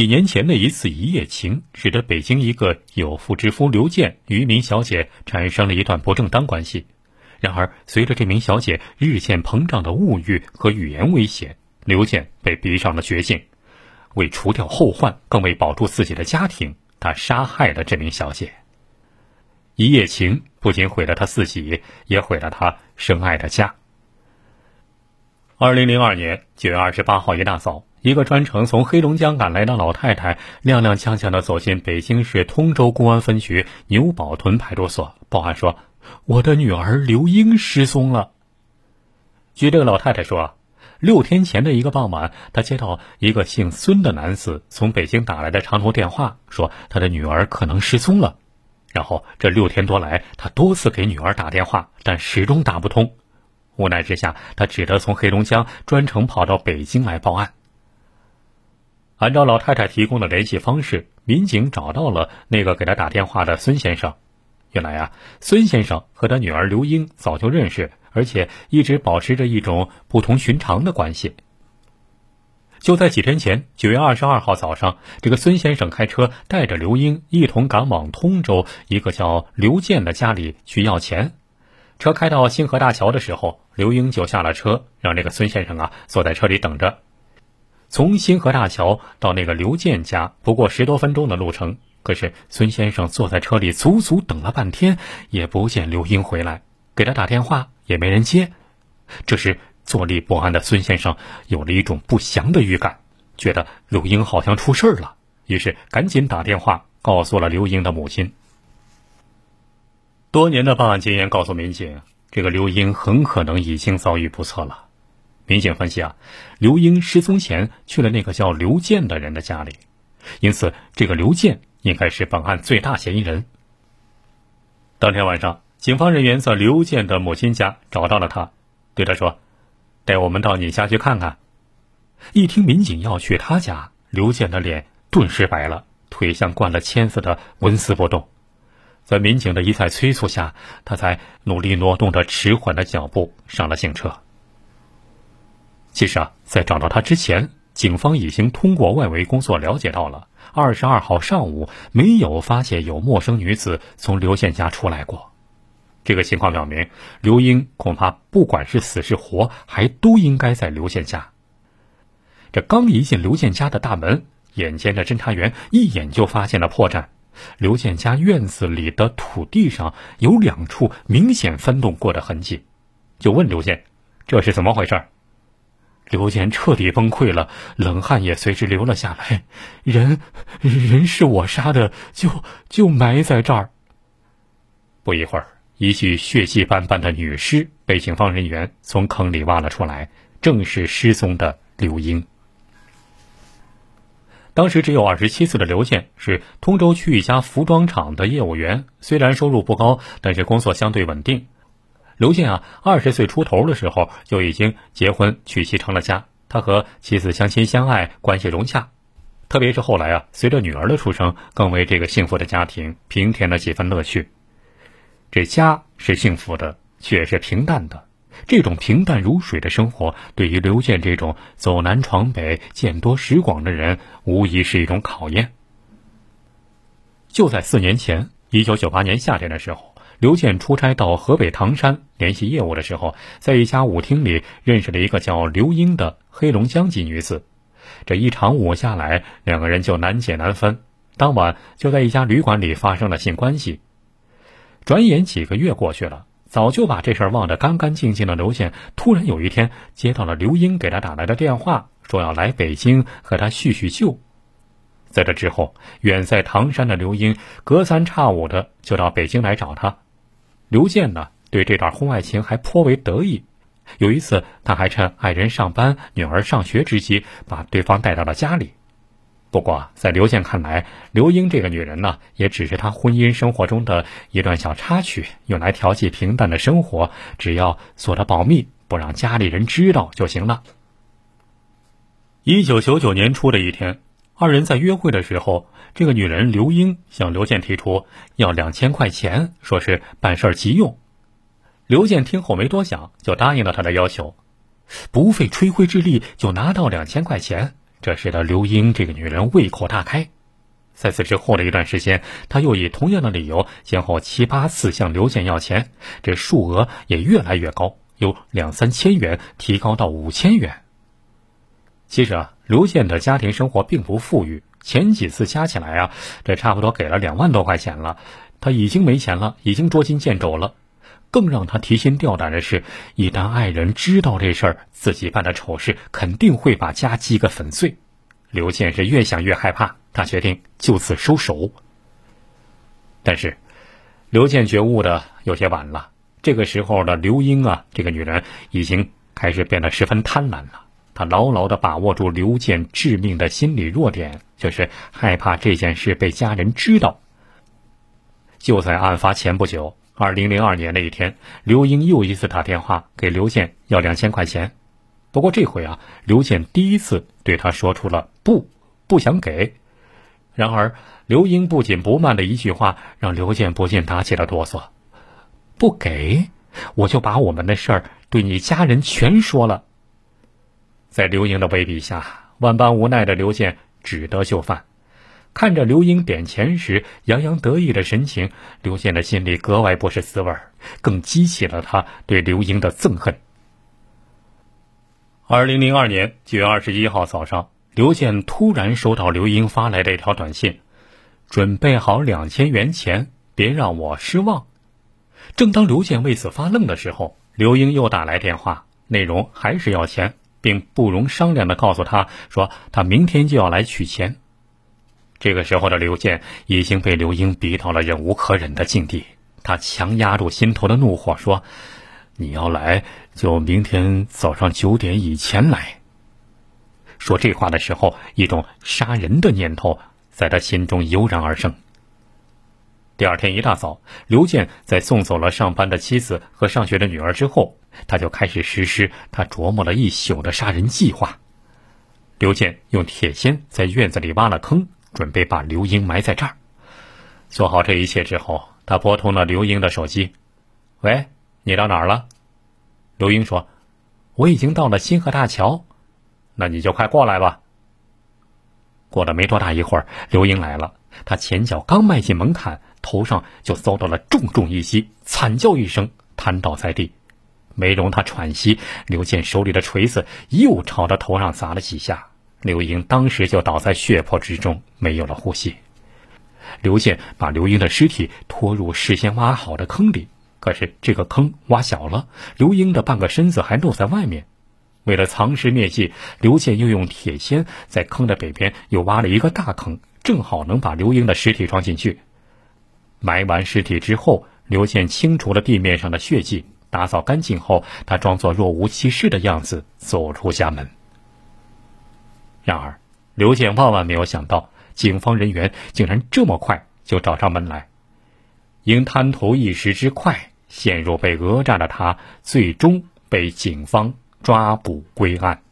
几年前的一次一夜情，使得北京一个有妇之夫刘健与一名小姐产生了一段不正当关系。然而，随着这名小姐日渐膨胀的物欲和语言威胁，刘健被逼上了绝境。为除掉后患，更为保住自己的家庭，他杀害了这名小姐。一夜情不仅毁了他自己，也毁了他深爱的家。二零零二年九月二十八号一大早。一个专程从黑龙江赶来的老太太踉踉跄跄地走进北京市通州公安分局牛堡屯派出所，报案说：“我的女儿刘英失踪了。”据这个老太太说，六天前的一个傍晚，她接到一个姓孙的男子从北京打来的长途电话，说他的女儿可能失踪了。然后这六天多来，她多次给女儿打电话，但始终打不通。无奈之下，她只得从黑龙江专程跑到北京来报案。按照老太太提供的联系方式，民警找到了那个给他打电话的孙先生。原来啊，孙先生和他女儿刘英早就认识，而且一直保持着一种不同寻常的关系。就在几天前，九月二十二号早上，这个孙先生开车带着刘英一同赶往通州一个叫刘建的家里去要钱。车开到星河大桥的时候，刘英就下了车，让这个孙先生啊坐在车里等着。从星河大桥到那个刘健家不过十多分钟的路程，可是孙先生坐在车里足足等了半天，也不见刘英回来，给他打电话也没人接。这时坐立不安的孙先生有了一种不祥的预感，觉得刘英好像出事儿了，于是赶紧打电话告诉了刘英的母亲。多年的办案经验告诉民警，这个刘英很可能已经遭遇不测了。民警分析啊，刘英失踪前去了那个叫刘健的人的家里，因此这个刘健应该是本案最大嫌疑人。当天晚上，警方人员在刘健的母亲家找到了他，对他说：“带我们到你家去看看。”一听民警要去他家，刘健的脸顿时白了，腿像灌了铅似的纹丝不动。在民警的一再催促下，他才努力挪动着迟缓的脚步上了警车。其实啊，在找到他之前，警方已经通过外围工作了解到了，二十二号上午没有发现有陌生女子从刘健家出来过。这个情况表明，刘英恐怕不管是死是活，还都应该在刘健家。这刚一进刘健家的大门，眼尖的侦查员一眼就发现了破绽：刘健家院子里的土地上有两处明显翻动过的痕迹。就问刘健：“这是怎么回事？”刘健彻底崩溃了，冷汗也随之流了下来。人，人是我杀的，就就埋在这儿。不一会儿，一具血迹斑斑的女尸被警方人员从坑里挖了出来，正是失踪的刘英。当时只有二十七岁的刘健是通州区一家服装厂的业务员，虽然收入不高，但是工作相对稳定。刘健啊，二十岁出头的时候就已经结婚娶妻成了家。他和妻子相亲相爱，关系融洽。特别是后来啊，随着女儿的出生，更为这个幸福的家庭平添了几分乐趣。这家是幸福的，却是平淡的。这种平淡如水的生活，对于刘健这种走南闯北、见多识广的人，无疑是一种考验。就在四年前，一九九八年夏天的时候。刘健出差到河北唐山联系业务的时候，在一家舞厅里认识了一个叫刘英的黑龙江籍女子。这一场舞下来，两个人就难解难分。当晚就在一家旅馆里发生了性关系。转眼几个月过去了，早就把这事儿忘得干干净净的刘健，突然有一天接到了刘英给他打来的电话，说要来北京和他叙叙旧。在这之后，远在唐山的刘英隔三差五的就到北京来找他。刘健呢，对这段婚外情还颇为得意。有一次，他还趁爱人上班、女儿上学之机，把对方带到了家里。不过，在刘健看来，刘英这个女人呢，也只是他婚姻生活中的一段小插曲，用来调剂平淡的生活。只要做得保密，不让家里人知道就行了。一九九九年初的一天，二人在约会的时候。这个女人刘英向刘健提出要两千块钱，说是办事儿急用。刘健听后没多想，就答应了他的要求，不费吹灰之力就拿到两千块钱，这使得刘英这个女人胃口大开。在此之后的一段时间，她又以同样的理由，先后七八次向刘健要钱，这数额也越来越高，由两三千元提高到五千元。其实啊，刘健的家庭生活并不富裕，前几次加起来啊，这差不多给了两万多块钱了，他已经没钱了，已经捉襟见肘了。更让他提心吊胆的是，一旦爱人知道这事儿，自己办的丑事肯定会把家击个粉碎。刘健是越想越害怕，他决定就此收手。但是，刘健觉悟的有些晚了。这个时候的刘英啊，这个女人已经开始变得十分贪婪了。她牢牢的把握住刘健致命的心理弱点，就是害怕这件事被家人知道。就在案发前不久。二零零二年那一天，刘英又一次打电话给刘健要两千块钱。不过这回啊，刘健第一次对他说出了“不，不想给”。然而，刘英不紧不慢的一句话，让刘健不禁打起了哆嗦：“不给，我就把我们的事儿对你家人全说了。”在刘英的威逼下，万般无奈的刘健只得就范。看着刘英点钱时洋洋得意的神情，刘健的心里格外不是滋味更激起了他对刘英的憎恨。二零零二年九月二十一号早上，刘健突然收到刘英发来的一条短信：“准备好两千元钱，别让我失望。”正当刘健为此发愣的时候，刘英又打来电话，内容还是要钱，并不容商量的告诉他说：“他明天就要来取钱。”这个时候的刘健已经被刘英逼到了忍无可忍的境地，他强压住心头的怒火说：“你要来，就明天早上九点以前来。”说这话的时候，一种杀人的念头在他心中油然而生。第二天一大早，刘健在送走了上班的妻子和上学的女儿之后，他就开始实施他琢磨了一宿的杀人计划。刘健用铁锨在院子里挖了坑。准备把刘英埋在这儿。做好这一切之后，他拨通了刘英的手机。“喂，你到哪儿了？”刘英说：“我已经到了新河大桥。”“那你就快过来吧。”过了没多大一会儿，刘英来了。他前脚刚迈进门槛，头上就遭到了重重一击，惨叫一声，瘫倒在地。没容他喘息，刘健手里的锤子又朝他头上砸了几下。刘英当时就倒在血泊之中，没有了呼吸。刘健把刘英的尸体拖入事先挖好的坑里，可是这个坑挖小了，刘英的半个身子还露在外面。为了藏尸灭迹，刘健又用铁锨在坑的北边又挖了一个大坑，正好能把刘英的尸体装进去。埋完尸体之后，刘健清除了地面上的血迹，打扫干净后，他装作若无其事的样子走出家门。然而，刘健万万没有想到，警方人员竟然这么快就找上门来。因贪图一时之快，陷入被讹诈的他，最终被警方抓捕归案。